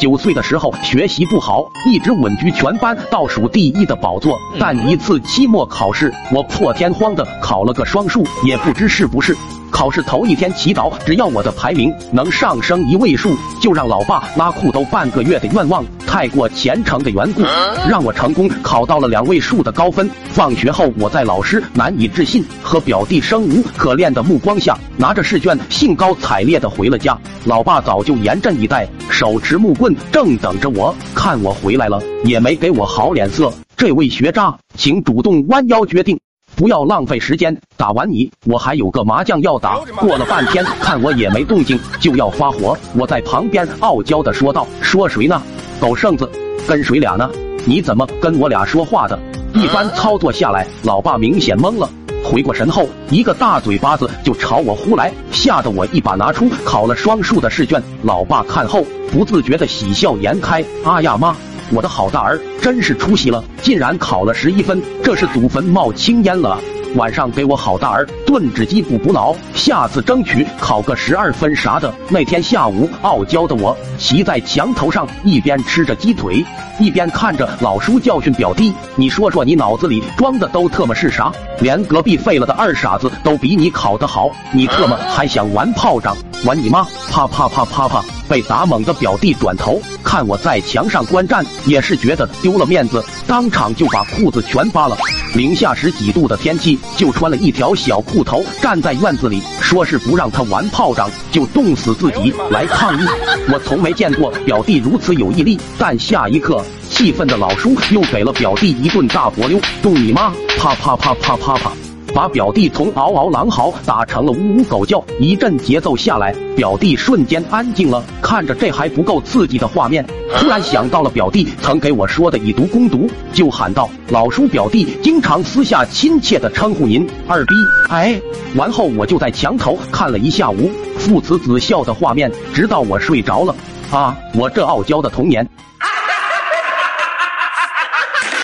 九岁的时候学习不好，一直稳居全班倒数第一的宝座。但一次期末考试，我破天荒的考了个双数，也不知是不是。考试头一天祈祷，只要我的排名能上升一位数，就让老爸拉裤兜半个月的愿望。太过虔诚的缘故，让我成功考到了两位数的高分。放学后，我在老师难以置信和表弟生无可恋的目光下，拿着试卷兴高采烈的回了家。老爸早就严阵以待，手持木棍，正等着我。看我回来了，也没给我好脸色。这位学渣，请主动弯腰决定。不要浪费时间，打完你我还有个麻将要打。过了半天，看我也没动静，就要发火。我在旁边傲娇的说道：“说谁呢？狗剩子，跟谁俩呢？你怎么跟我俩说话的？”一番操作下来，老爸明显懵了。回过神后，一个大嘴巴子就朝我呼来，吓得我一把拿出考了双数的试卷。老爸看后，不自觉的喜笑颜开：“啊呀妈！”我的好大儿真是出息了，竟然考了十一分，这是祖坟冒青烟了。晚上给我好大儿炖只鸡补补脑，下次争取考个十二分啥的。那天下午，傲娇的我骑在墙头上，一边吃着鸡腿，一边看着老叔教训表弟。你说说，你脑子里装的都特么是啥？连隔壁废了的二傻子都比你考得好，你特么还想玩炮仗？玩你妈！啪啪啪啪啪！被打懵的表弟转头看我在墙上观战，也是觉得丢了面子，当场就把裤子全扒了。零下十几度的天气，就穿了一条小裤头，站在院子里，说是不让他玩炮仗，就冻死自己来抗议。我从没见过表弟如此有毅力，但下一刻，气愤的老叔又给了表弟一顿大波溜，冻你妈！啪啪啪啪啪啪。把表弟从嗷嗷狼嚎打成了呜呜狗叫，一阵节奏下来，表弟瞬间安静了。看着这还不够刺激的画面，突然想到了表弟曾给我说的以毒攻毒，就喊道：“老叔，表弟经常私下亲切的称呼您二逼。”哎，完后我就在墙头看了一下午父慈子孝的画面，直到我睡着了。啊，我这傲娇的童年。